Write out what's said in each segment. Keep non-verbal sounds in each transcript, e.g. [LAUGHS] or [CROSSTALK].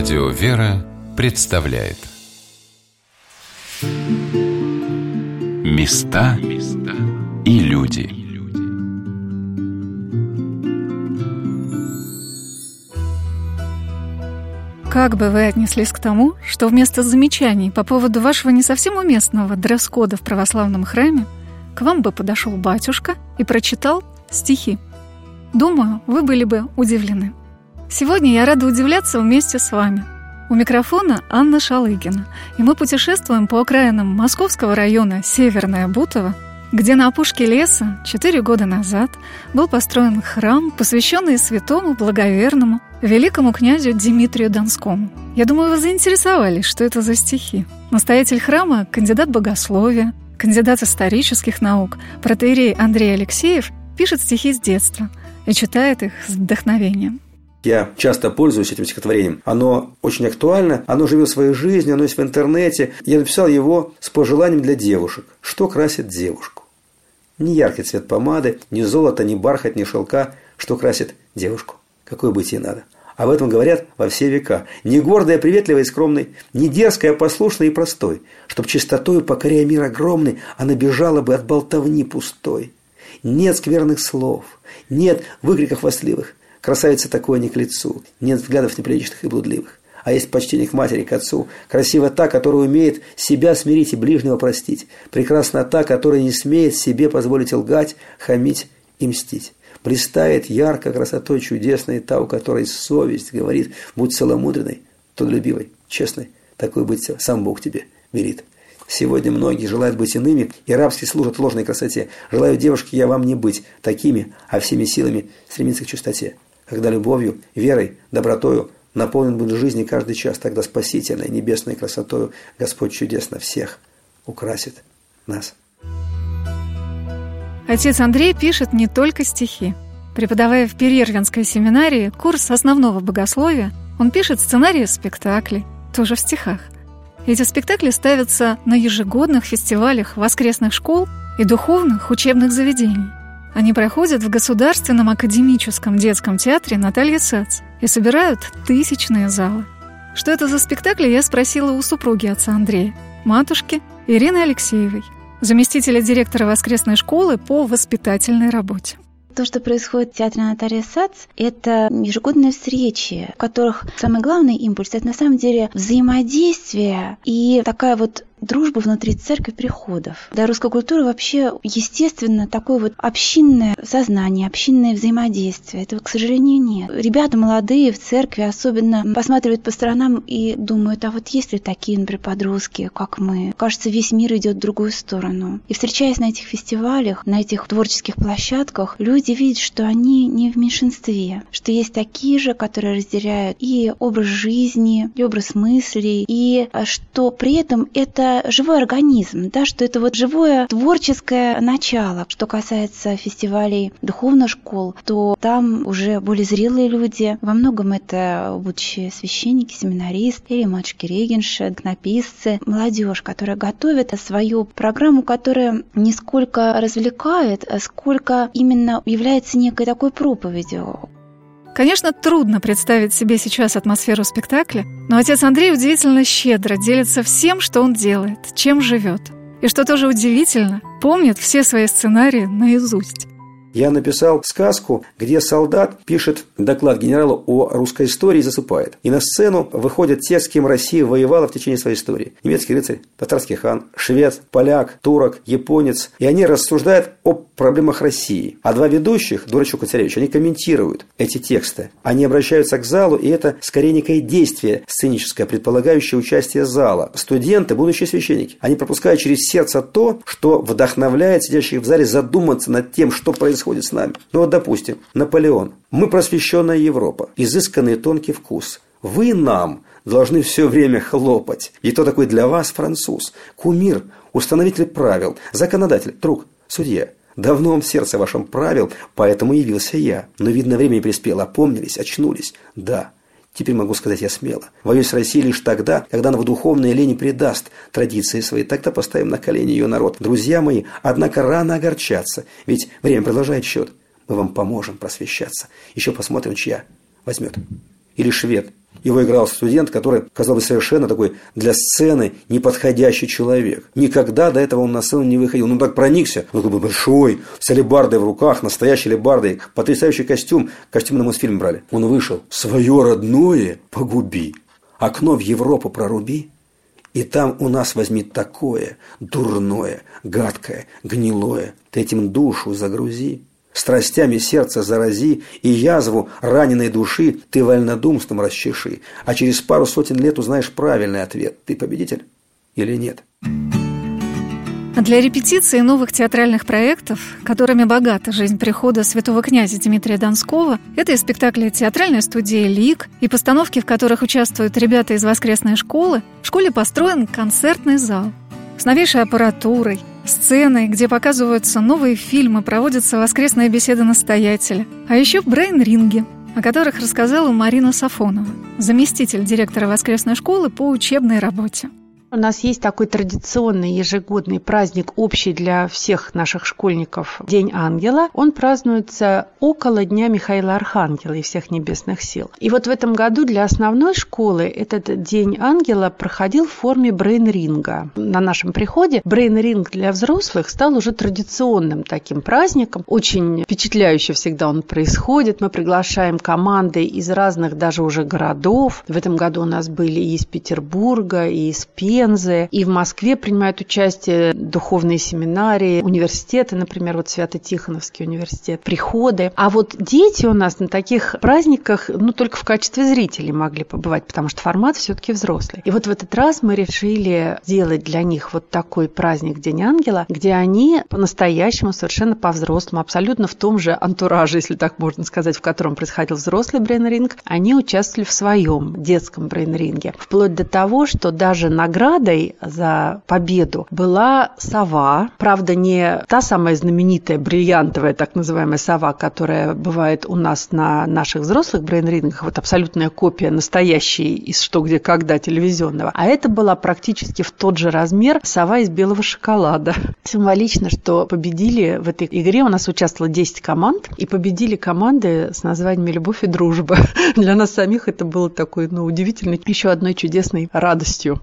Радио «Вера» представляет Места и люди Как бы вы отнеслись к тому, что вместо замечаний по поводу вашего не совсем уместного дресс-кода в православном храме к вам бы подошел батюшка и прочитал стихи? Думаю, вы были бы удивлены. Сегодня я рада удивляться вместе с вами. У микрофона Анна Шалыгина, и мы путешествуем по окраинам московского района Северная Бутово, где на опушке леса четыре года назад был построен храм, посвященный святому благоверному великому князю Дмитрию Донскому. Я думаю, вы заинтересовались, что это за стихи. Настоятель храма – кандидат богословия, кандидат исторических наук, протеерей Андрей Алексеев пишет стихи с детства и читает их с вдохновением. Я часто пользуюсь этим стихотворением. Оно очень актуально, оно живет своей жизнью, оно есть в интернете. Я написал его с пожеланием для девушек. Что красит девушку? Ни яркий цвет помады, ни золото, ни бархат, ни шелка. Что красит девушку? Какой быть ей надо? Об этом говорят во все века. Не гордая, приветливая и скромной, не дерзкая, послушной и простой, чтоб чистотою, покоряя мир огромный, она бежала бы от болтовни пустой. Нет скверных слов, нет выкриков хвастливых, Красавица такое не к лицу. Нет взглядов неприличных и блудливых. А есть почтение к матери, к отцу. Красива та, которая умеет себя смирить и ближнего простить. Прекрасна та, которая не смеет себе позволить лгать, хамить и мстить. Блистает ярко красотой чудесной та, у которой совесть говорит, будь целомудренной, трудолюбивой, честной. Такой быть сам Бог тебе велит. Сегодня многие желают быть иными и рабски служат ложной красоте. Желаю девушке я вам не быть такими, а всеми силами стремиться к чистоте когда любовью, верой, добротою наполнен будет жизнь каждый час, тогда спасительной, небесной красотою Господь чудесно всех украсит нас. Отец Андрей пишет не только стихи. Преподавая в Перервинской семинарии курс основного богословия, он пишет сценарии спектаклей, тоже в стихах. Эти спектакли ставятся на ежегодных фестивалях воскресных школ и духовных учебных заведений. Они проходят в Государственном академическом детском театре Наталья Сац и собирают тысячные залы. Что это за спектакли, я спросила у супруги отца Андрея, матушки Ирины Алексеевой, заместителя директора воскресной школы по воспитательной работе. То, что происходит в театре Наталья Сац, это ежегодные встречи, в которых самый главный импульс – это на самом деле взаимодействие и такая вот дружба внутри церкви приходов. Для русской культуры вообще естественно такое вот общинное сознание, общинное взаимодействие. Этого, к сожалению, нет. Ребята молодые в церкви особенно посматривают по сторонам и думают, а вот есть ли такие, например, подростки, как мы? Кажется, весь мир идет в другую сторону. И встречаясь на этих фестивалях, на этих творческих площадках, люди видят, что они не в меньшинстве, что есть такие же, которые разделяют и образ жизни, и образ мыслей, и что при этом это живой организм, да, что это вот живое творческое начало. Что касается фестивалей духовных школ, то там уже более зрелые люди. Во многом это будущие священники, семинаристы или матушки регенши, написцы, молодежь, которая готовит свою программу, которая не сколько развлекает, а сколько именно является некой такой проповедью. Конечно, трудно представить себе сейчас атмосферу спектакля, но отец Андрей удивительно щедро делится всем, что он делает, чем живет. И что тоже удивительно, помнит все свои сценарии наизусть. Я написал сказку, где солдат пишет доклад генералу о русской истории и засыпает. И на сцену выходят те, с кем Россия воевала в течение своей истории. Немецкий рыцарь, татарский хан, швед, поляк, турок, японец. И они рассуждают о проблемах России. А два ведущих, Дурачок и Царевич, они комментируют эти тексты. Они обращаются к залу, и это скорее некое действие сценическое, предполагающее участие зала. Студенты, будущие священники, они пропускают через сердце то, что вдохновляет сидящих в зале задуматься над тем, что происходит происходит с нами. Ну вот, допустим, Наполеон. Мы просвещенная Европа, изысканный тонкий вкус. Вы нам должны все время хлопать. И кто такой для вас француз? Кумир, установитель правил, законодатель, друг, судья. Давно он в сердце вашем правил, поэтому явился я. Но, видно, время не приспело. Опомнились, очнулись. Да, Теперь могу сказать я смело. Воюсь Россией лишь тогда, когда она в духовной лени предаст традиции свои. Тогда поставим на колени ее народ. Друзья мои, однако рано огорчаться, ведь время продолжает счет. Мы вам поможем просвещаться. Еще посмотрим, чья возьмет. Или швед, Его играл студент, который, казалось совершенно такой для сцены неподходящий человек. Никогда до этого он на сцену не выходил. Он так проникся. Он такой большой, с алебардой в руках, настоящей алебардой, потрясающий костюм. Костюм на Мосфильм брали. Он вышел. Свое родное погуби. Окно в Европу проруби. И там у нас возьми такое, дурное, гадкое, гнилое. Ты этим душу загрузи. Страстями сердца зарази, и язву раненой души ты вольнодумством расчеши, а через пару сотен лет узнаешь правильный ответ. Ты победитель или нет? Для репетиции новых театральных проектов, которыми богата жизнь прихода святого князя Дмитрия Донского, это и спектакли театральной студии «Лик», и постановки, в которых участвуют ребята из воскресной школы, в школе построен концертный зал с новейшей аппаратурой, сценой, где показываются новые фильмы, проводятся воскресные беседы настоятеля, а еще брейн-ринги, о которых рассказала Марина Сафонова, заместитель директора воскресной школы по учебной работе. У нас есть такой традиционный ежегодный праздник, общий для всех наших школьников, День ангела. Он празднуется около Дня Михаила Архангела и всех небесных сил. И вот в этом году для основной школы этот День ангела проходил в форме брейн-ринга. На нашем приходе брейн-ринг для взрослых стал уже традиционным таким праздником. Очень впечатляюще всегда он происходит. Мы приглашаем команды из разных даже уже городов. В этом году у нас были и из Петербурга, и из Пензы, Пензы, и в Москве принимают участие духовные семинарии, университеты, например, вот Свято-Тихоновский университет, приходы. А вот дети у нас на таких праздниках, ну, только в качестве зрителей могли побывать, потому что формат все-таки взрослый. И вот в этот раз мы решили сделать для них вот такой праздник День Ангела, где они по-настоящему, совершенно по-взрослому, абсолютно в том же антураже, если так можно сказать, в котором происходил взрослый брейн-ринг, они участвовали в своем детском брейн-ринге. Вплоть до того, что даже награды наградой за победу была сова. Правда, не та самая знаменитая бриллиантовая так называемая сова, которая бывает у нас на наших взрослых брейн-рингах, вот абсолютная копия настоящей из «Что, где, когда» телевизионного. А это была практически в тот же размер сова из белого шоколада. [LAUGHS] Символично, что победили в этой игре. У нас участвовало 10 команд, и победили команды с названиями «Любовь и дружба». [LAUGHS] Для нас самих это было такой, ну, удивительной, еще одной чудесной радостью.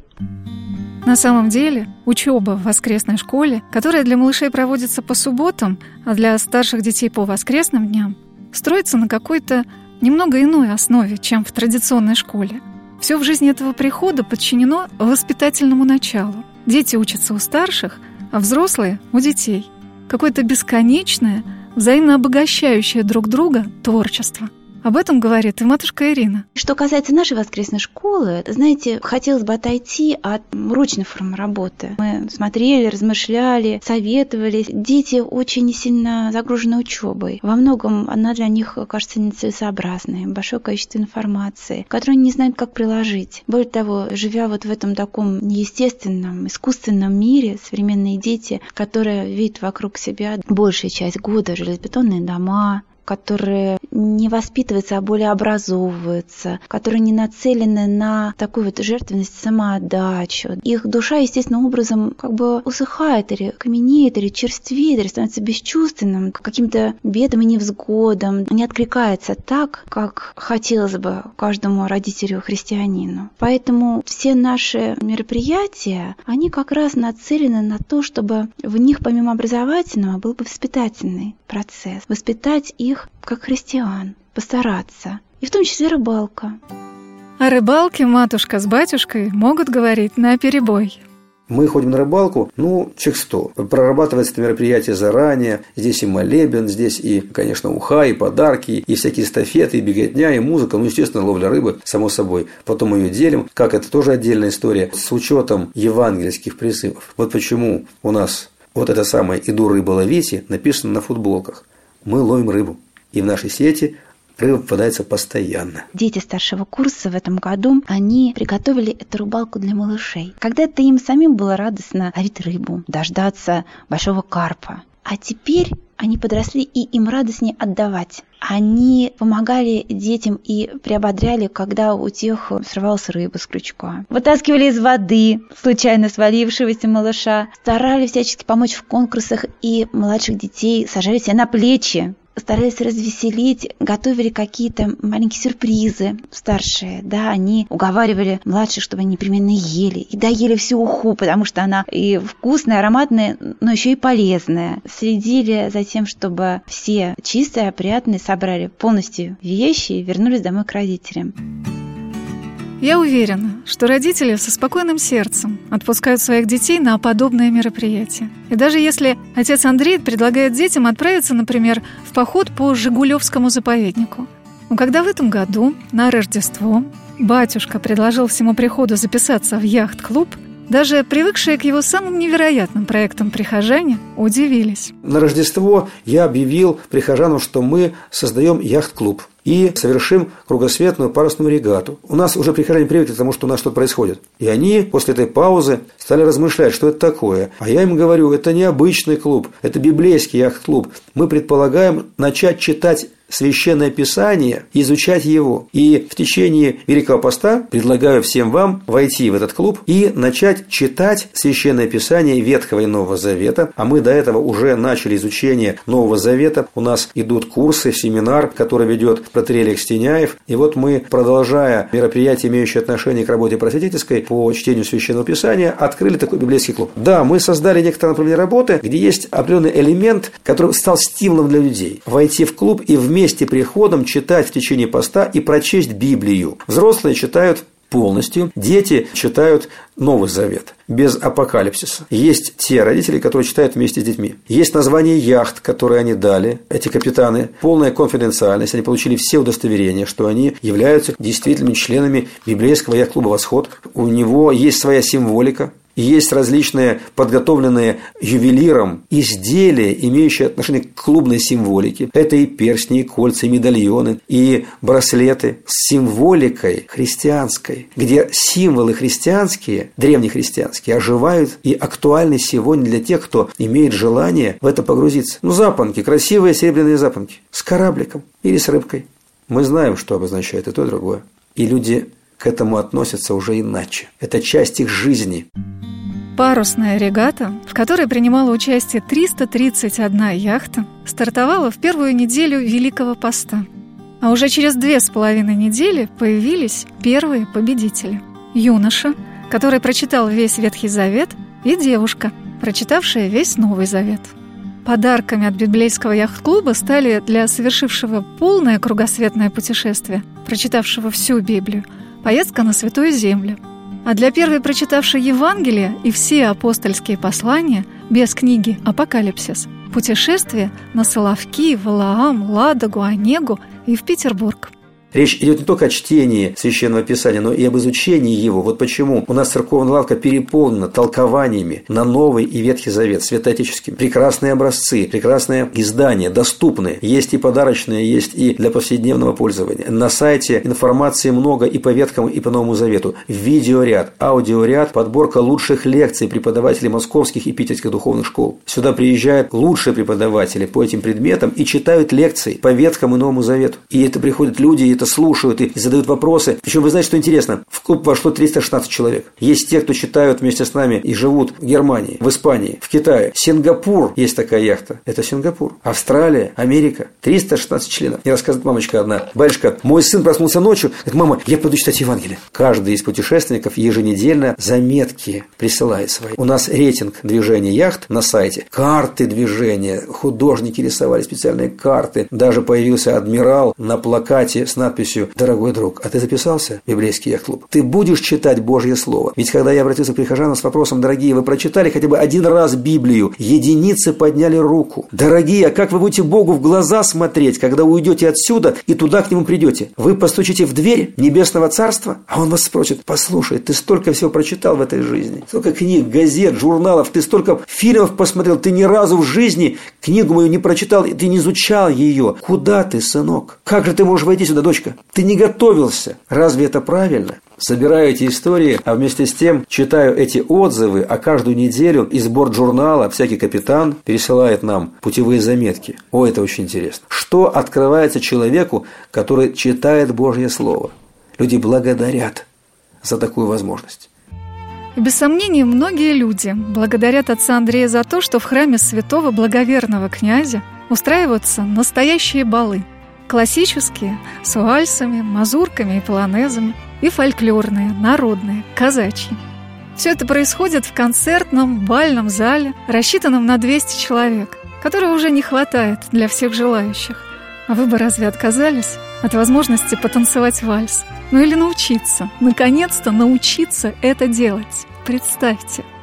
На самом деле, учеба в воскресной школе, которая для малышей проводится по субботам, а для старших детей по воскресным дням, строится на какой-то немного иной основе, чем в традиционной школе. Все в жизни этого прихода подчинено воспитательному началу. Дети учатся у старших, а взрослые – у детей. Какое-то бесконечное, взаимно обогащающее друг друга творчество – об этом говорит и матушка Ирина. Что касается нашей воскресной школы, знаете, хотелось бы отойти от ручной формы работы. Мы смотрели, размышляли, советовали. Дети очень сильно загружены учебой. Во многом она для них кажется нецелесообразной. Большое количество информации, которую они не знают, как приложить. Более того, живя вот в этом таком неестественном, искусственном мире, современные дети, которые видят вокруг себя большая часть года железобетонные дома, которые не воспитываются, а более образовываются, которые не нацелены на такую вот жертвенность, самоотдачу. Их душа естественным образом как бы усыхает или каменеет, или черствеет, или становится бесчувственным, каким-то бедам и невзгодам, не откликается так, как хотелось бы каждому родителю-христианину. Поэтому все наши мероприятия, они как раз нацелены на то, чтобы в них помимо образовательного был бы воспитательный процесс. Воспитать их их, как христиан, постараться. И в том числе рыбалка. О рыбалке матушка с батюшкой могут говорить на перебой. Мы ходим на рыбалку, ну, чек сто. Прорабатывается это мероприятие заранее. Здесь и молебен, здесь и, конечно, уха, и подарки, и всякие эстафеты, и беготня, и музыка. Ну, естественно, ловля рыбы, само собой. Потом мы ее делим. Как это тоже отдельная история. С учетом евангельских призывов. Вот почему у нас вот это самое «Иду рыба ловите» написано на футболках. Мы ловим рыбу. И в нашей сети рыба попадается постоянно. Дети старшего курса в этом году, они приготовили эту рыбалку для малышей. Когда-то им самим было радостно ловить рыбу, дождаться большого карпа. А теперь они подросли, и им радостнее отдавать. Они помогали детям и приободряли, когда у тех срывалась рыба с крючка. Вытаскивали из воды случайно свалившегося малыша. Старались всячески помочь в конкурсах, и младших детей сажали себе на плечи старались развеселить, готовили какие-то маленькие сюрпризы старшие, да, они уговаривали младших, чтобы они непременно ели, и доели всю уху, потому что она и вкусная, ароматная, но еще и полезная. Следили за тем, чтобы все чистые, опрятные, собрали полностью вещи и вернулись домой к родителям. Я уверена, что родители со спокойным сердцем отпускают своих детей на подобные мероприятия. И даже если отец Андрей предлагает детям отправиться, например, в поход по Жигулевскому заповеднику. Но когда в этом году, на Рождество, батюшка предложил всему приходу записаться в яхт-клуб – даже привыкшие к его самым невероятным проектам прихожане удивились. На Рождество я объявил прихожанам, что мы создаем яхт-клуб и совершим кругосветную парусную регату. У нас уже прихожане привыкли к тому, что у нас что-то происходит. И они после этой паузы стали размышлять, что это такое. А я им говорю, это не обычный клуб, это библейский яхт-клуб. Мы предполагаем начать читать Священное Писание, изучать его. И в течение Великого Поста предлагаю всем вам войти в этот клуб и начать читать Священное Писание Ветхого и Нового Завета. А мы до этого уже начали изучение Нового Завета. У нас идут курсы, семинар, который ведет протерей Стеняев. И вот мы, продолжая мероприятие, имеющее отношение к работе просветительской по чтению Священного Писания, открыли такой библейский клуб. Да, мы создали некоторые направления работы, где есть определенный элемент, который стал стимулом для людей. Войти в клуб и вместе вместе приходом читать в течение поста и прочесть Библию. Взрослые читают полностью. Дети читают Новый Завет, без апокалипсиса. Есть те родители, которые читают вместе с детьми. Есть название яхт, которые они дали, эти капитаны. Полная конфиденциальность. Они получили все удостоверения, что они являются действительными членами библейского яхт-клуба «Восход». У него есть своя символика есть различные подготовленные ювелиром изделия, имеющие отношение к клубной символике. Это и перстни, и кольца, и медальоны, и браслеты с символикой христианской, где символы христианские, древнехристианские, оживают и актуальны сегодня для тех, кто имеет желание в это погрузиться. Ну, запонки, красивые серебряные запонки с корабликом или с рыбкой. Мы знаем, что обозначает и то, и другое. И люди к этому относятся уже иначе. Это часть их жизни. Парусная регата, в которой принимала участие 331 яхта, стартовала в первую неделю Великого Поста. А уже через две с половиной недели появились первые победители. Юноша, который прочитал весь Ветхий Завет, и девушка, прочитавшая весь Новый Завет. Подарками от библейского яхт-клуба стали для совершившего полное кругосветное путешествие, прочитавшего всю Библию, поездка на Святую Землю – а для первой прочитавшей Евангелие и все апостольские послания без книги «Апокалипсис» путешествие на Соловки, Валаам, Ладогу, Онегу и в Петербург – Речь идет не только о чтении Священного Писания, но и об изучении его. Вот почему у нас церковная лавка переполнена толкованиями на Новый и Ветхий Завет, святоотеческим. Прекрасные образцы, прекрасные издания, доступны. Есть и подарочные, есть и для повседневного пользования. На сайте информации много и по Ветхому, и по Новому Завету. Видеоряд, аудиоряд, подборка лучших лекций преподавателей московских и питерских духовных школ. Сюда приезжают лучшие преподаватели по этим предметам и читают лекции по Ветхому и Новому Завету. И это приходят люди, это слушают и задают вопросы. Причем вы знаете, что интересно? В клуб вошло 316 человек. Есть те, кто читают вместе с нами и живут в Германии, в Испании, в Китае. Сингапур есть такая яхта. Это Сингапур. Австралия, Америка. 316 членов. Мне рассказывает мамочка одна. Батюшка, мой сын проснулся ночью. Говорит, мама, я пойду читать Евангелие. Каждый из путешественников еженедельно заметки присылает свои. У нас рейтинг движения яхт на сайте. Карты движения. Художники рисовали специальные карты. Даже появился адмирал на плакате с надписью «Дорогой друг, а ты записался в библейский яхт-клуб? Ты будешь читать Божье Слово?» Ведь когда я обратился к прихожанам с вопросом «Дорогие, вы прочитали хотя бы один раз Библию?» Единицы подняли руку. «Дорогие, а как вы будете Богу в глаза смотреть, когда уйдете отсюда и туда к Нему придете? Вы постучите в дверь Небесного Царства?» А Он вас спросит «Послушай, ты столько всего прочитал в этой жизни, столько книг, газет, журналов, ты столько фильмов посмотрел, ты ни разу в жизни книгу мою не прочитал, и ты не изучал ее. Куда ты, сынок? Как же ты можешь войти сюда, дочь?» Дочка, ты не готовился. Разве это правильно? Собираю эти истории, а вместе с тем читаю эти отзывы, а каждую неделю из борт-журнала всякий капитан пересылает нам путевые заметки. О, это очень интересно. Что открывается человеку, который читает Божье Слово? Люди благодарят за такую возможность. Без сомнения, многие люди благодарят отца Андрея за то, что в храме святого благоверного князя устраиваются настоящие балы. Классические, с вальсами, мазурками и полонезами, и фольклорные, народные, казачьи. Все это происходит в концертном бальном зале, рассчитанном на 200 человек, которого уже не хватает для всех желающих. А вы бы разве отказались от возможности потанцевать вальс? Ну или научиться, наконец-то научиться это делать. Представьте –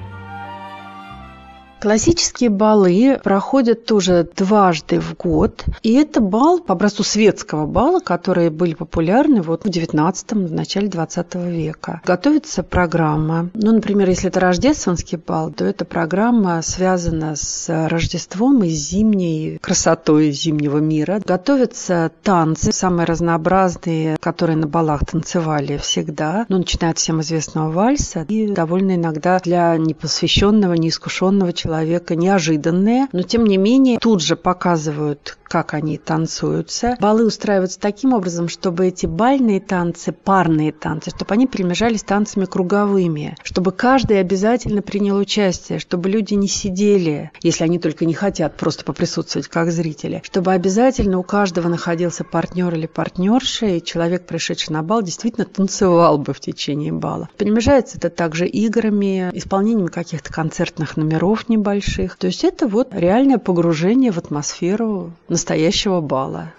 Классические балы проходят тоже дважды в год. И это бал по образцу светского бала, которые были популярны вот в 19-м, в начале 20 века. Готовится программа. Ну, например, если это рождественский бал, то эта программа связана с Рождеством и зимней красотой зимнего мира. Готовятся танцы, самые разнообразные, которые на балах танцевали всегда. Ну, начиная от всем известного вальса и довольно иногда для непосвященного, неискушенного человека человека неожиданные, но тем не менее тут же показывают как они танцуются. Балы устраиваются таким образом, чтобы эти бальные танцы, парные танцы, чтобы они перемежались танцами круговыми, чтобы каждый обязательно принял участие, чтобы люди не сидели, если они только не хотят просто поприсутствовать как зрители, чтобы обязательно у каждого находился партнер или партнерша, и человек, пришедший на бал, действительно танцевал бы в течение бала. Перемежается это также играми, исполнением каких-то концертных номеров небольших. То есть это вот реальное погружение в атмосферу настоящего бала.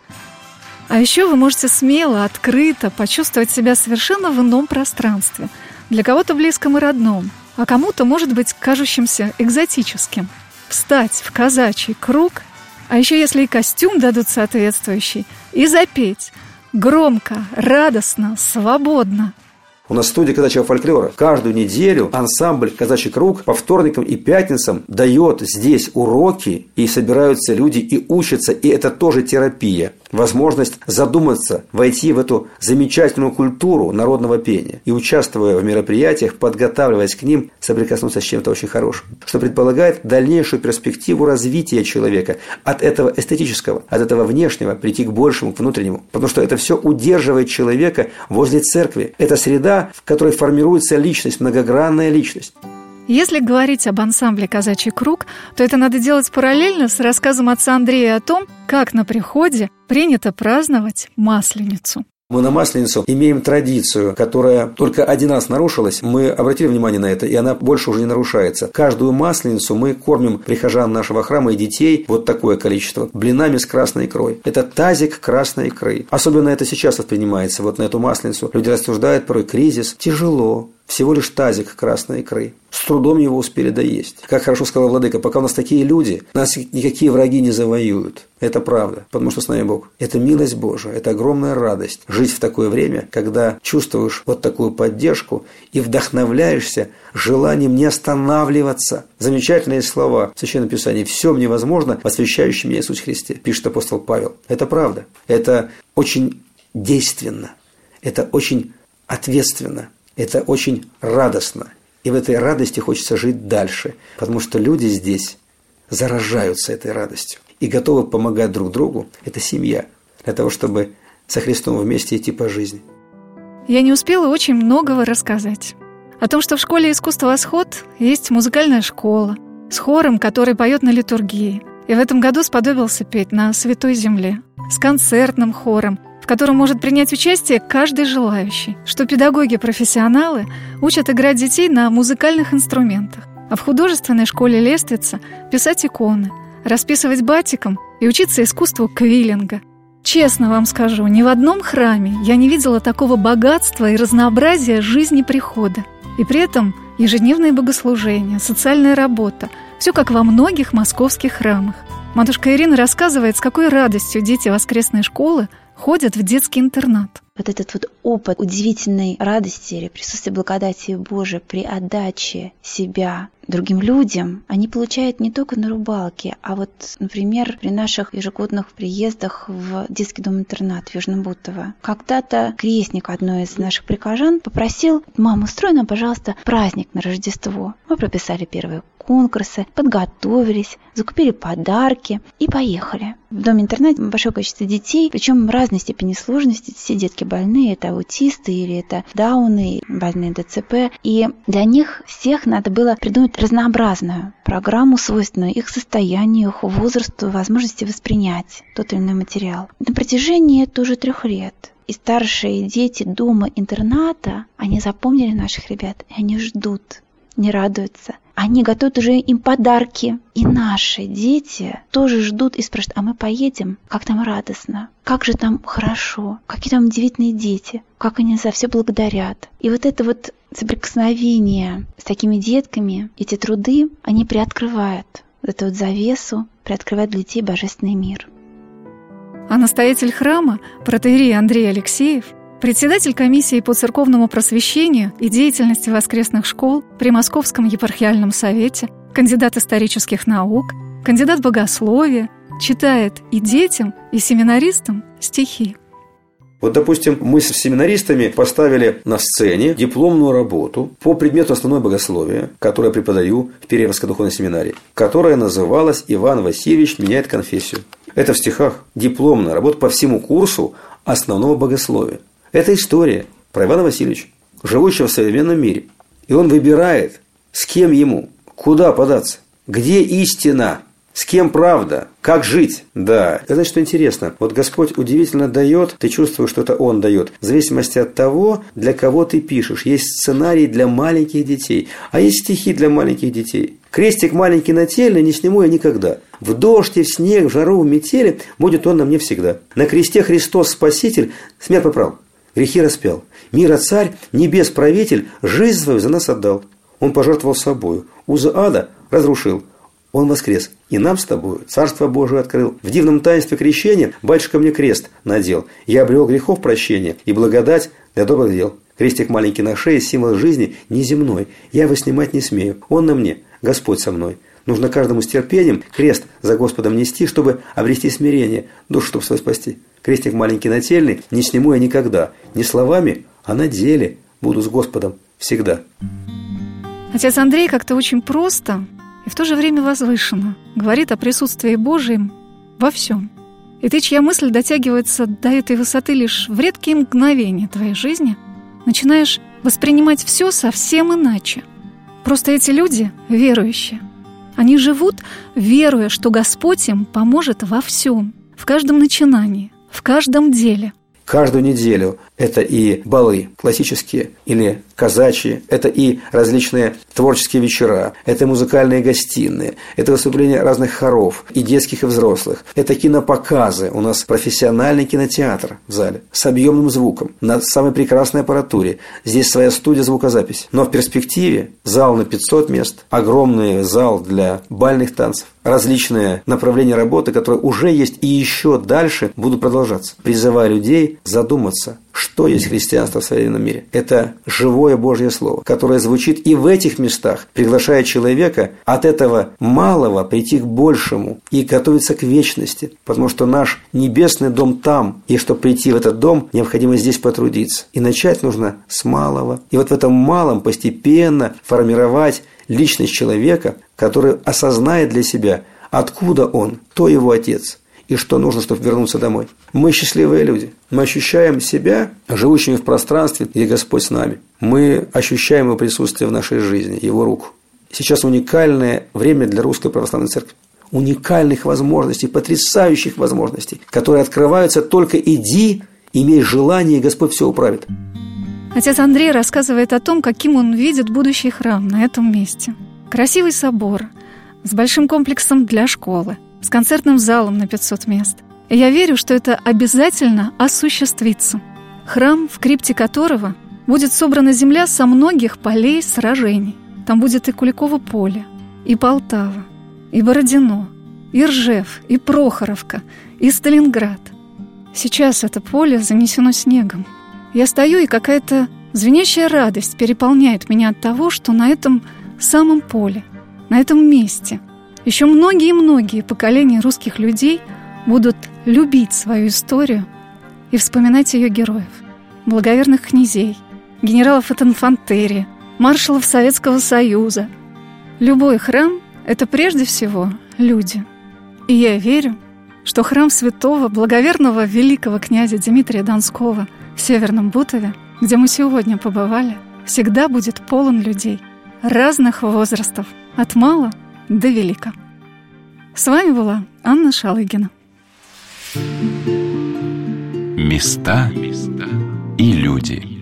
А еще вы можете смело, открыто почувствовать себя совершенно в ином пространстве. Для кого-то близком и родном, а кому-то, может быть, кажущимся экзотическим. Встать в казачий круг, а еще если и костюм дадут соответствующий, и запеть. Громко, радостно, свободно – у нас студия казачьего фольклора. Каждую неделю ансамбль «Казачий круг» по вторникам и пятницам дает здесь уроки, и собираются люди и учатся, и это тоже терапия возможность задуматься, войти в эту замечательную культуру народного пения и, участвуя в мероприятиях, подготавливаясь к ним, соприкоснуться с чем-то очень хорошим, что предполагает дальнейшую перспективу развития человека от этого эстетического, от этого внешнего прийти к большему, к внутреннему. Потому что это все удерживает человека возле церкви. Это среда, в которой формируется личность, многогранная личность. Если говорить об ансамбле «Казачий круг», то это надо делать параллельно с рассказом отца Андрея о том, как на приходе принято праздновать Масленицу. Мы на Масленицу имеем традицию, которая только один раз нарушилась. Мы обратили внимание на это, и она больше уже не нарушается. Каждую Масленицу мы кормим прихожан нашего храма и детей вот такое количество блинами с красной икрой. Это тазик красной икры. Особенно это сейчас воспринимается вот на эту Масленицу. Люди рассуждают порой кризис. Тяжело. Всего лишь тазик красной икры. С трудом его успели доесть. Как хорошо сказал Владыка, пока у нас такие люди, нас никакие враги не завоюют. Это правда, потому что с нами Бог. Это милость Божия, это огромная радость. Жить в такое время, когда чувствуешь вот такую поддержку и вдохновляешься желанием не останавливаться. Замечательные слова в Священном Писании. «Все мне возможно, освящающий меня Иисус Христе», пишет апостол Павел. Это правда. Это очень действенно. Это очень ответственно. Это очень радостно. И в этой радости хочется жить дальше, потому что люди здесь заражаются этой радостью и готовы помогать друг другу. Это семья для того, чтобы со Христом вместе идти по жизни. Я не успела очень многого рассказать. О том, что в школе искусства «Восход» есть музыкальная школа с хором, который поет на литургии. И в этом году сподобился петь на Святой Земле. С концертным хором, в котором может принять участие каждый желающий, что педагоги-профессионалы учат играть детей на музыкальных инструментах, а в художественной школе Лествица писать иконы, расписывать батиком и учиться искусству квиллинга. Честно вам скажу, ни в одном храме я не видела такого богатства и разнообразия жизни прихода. И при этом ежедневные богослужения, социальная работа – все как во многих московских храмах. Матушка Ирина рассказывает, с какой радостью дети воскресной школы – ходят в детский интернат. Вот этот вот опыт удивительной радости или присутствия благодати Божией при отдаче себя другим людям, они получают не только на рыбалке, а вот, например, при наших ежегодных приездах в детский дом-интернат в Южном Бутово. Когда-то крестник одной из наших прихожан попросил, мама, устрой нам, пожалуйста, праздник на Рождество. Мы прописали первый конкурсы, подготовились, закупили подарки и поехали. В доме-интернате большое количество детей, причем разной степени сложности. Все детки больные, это аутисты или это дауны, больные ДЦП. И для них всех надо было придумать разнообразную программу, свойственную их состоянию, их возрасту, возможности воспринять тот или иной материал. На протяжении тоже трех лет и старшие дети дома-интерната, они запомнили наших ребят, и они ждут, не радуются. Они готовят уже им подарки. И наши дети тоже ждут и спрашивают, а мы поедем? Как там радостно? Как же там хорошо? Какие там удивительные дети? Как они за все благодарят? И вот это вот соприкосновение с такими детками, эти труды, они приоткрывают эту вот завесу, приоткрывают для детей божественный мир. А настоятель храма, протеерей Андрей Алексеев, председатель комиссии по церковному просвещению и деятельности воскресных школ при Московском епархиальном совете, кандидат исторических наук, кандидат богословия, читает и детям, и семинаристам стихи. Вот, допустим, мы с семинаристами поставили на сцене дипломную работу по предмету основное богословие, которое я преподаю в Перервской духовной семинарии, которая называлась «Иван Васильевич меняет конфессию». Это в стихах дипломная работа по всему курсу основного богословия. Это история про Ивана Васильевича, живущего в современном мире. И он выбирает, с кем ему, куда податься, где истина, с кем правда, как жить? Да, это значит, что интересно. Вот Господь удивительно дает, ты чувствуешь, что это Он дает. В зависимости от того, для кого ты пишешь. Есть сценарий для маленьких детей, а есть стихи для маленьких детей. Крестик маленький нательный не сниму я никогда. В дождь и в снег, в жару, в метели будет он на мне всегда. На кресте Христос Спаситель смерть поправ, грехи распял. Мира царь, небес правитель, жизнь свою за нас отдал. Он пожертвовал собою, узы ада разрушил. Он воскрес, и нам с тобою Царство Божие открыл. В дивном таинстве крещения батюшка мне крест надел. Я обрел грехов прощения и благодать для добрых дел. Крестик маленький на шее, символ жизни неземной. Я его снимать не смею. Он на мне, Господь со мной. Нужно каждому с терпением крест за Господом нести, чтобы обрести смирение, душу, чтобы свой спасти. Крестик маленький нательный не сниму я никогда. Не словами, а на деле буду с Господом всегда. Отец Андрей как-то очень просто и в то же время возвышенно говорит о присутствии Божьем во всем. И ты, чья мысль дотягивается до этой высоты лишь в редкие мгновения твоей жизни, начинаешь воспринимать все совсем иначе – Просто эти люди верующие. Они живут, веруя, что Господь им поможет во всем, в каждом начинании, в каждом деле. Каждую неделю это и балы классические или казачьи, это и различные творческие вечера, это музыкальные гостиные, это выступления разных хоров, и детских, и взрослых, это кинопоказы, у нас профессиональный кинотеатр в зале с объемным звуком, на самой прекрасной аппаратуре, здесь своя студия звукозаписи. Но в перспективе зал на 500 мест, огромный зал для бальных танцев, различные направления работы, которые уже есть и еще дальше будут продолжаться, призывая людей задуматься, что есть христианство в современном мире? Это живое Божье Слово, которое звучит и в этих местах, приглашая человека от этого малого прийти к большему и готовиться к вечности. Потому что наш небесный дом там, и чтобы прийти в этот дом, необходимо здесь потрудиться. И начать нужно с малого. И вот в этом малом постепенно формировать личность человека, который осознает для себя, откуда он, кто его отец – и что нужно, чтобы вернуться домой. Мы счастливые люди. Мы ощущаем себя живущими в пространстве, где Господь с нами. Мы ощущаем Его присутствие в нашей жизни, Его руку. Сейчас уникальное время для Русской Православной Церкви. Уникальных возможностей, потрясающих возможностей, которые открываются только иди, имей желание, и Господь все управит. Отец Андрей рассказывает о том, каким он видит будущий храм на этом месте. Красивый собор с большим комплексом для школы, с концертным залом на 500 мест. Я верю, что это обязательно осуществится. Храм, в крипте которого будет собрана земля со многих полей сражений. Там будет и Куликово поле, и Полтава, и Бородино, и Ржев, и Прохоровка, и Сталинград. Сейчас это поле занесено снегом. Я стою, и какая-то звенящая радость переполняет меня от того, что на этом самом поле, на этом месте – еще многие-многие поколения русских людей будут любить свою историю и вспоминать ее героев, благоверных князей, генералов от инфантерии, маршалов Советского Союза, Любой храм – это прежде всего люди. И я верю, что храм святого, благоверного великого князя Дмитрия Донского в Северном Бутове, где мы сегодня побывали, всегда будет полон людей разных возрастов, от мала до велика. С вами была Анна Шалыгина. Места и люди.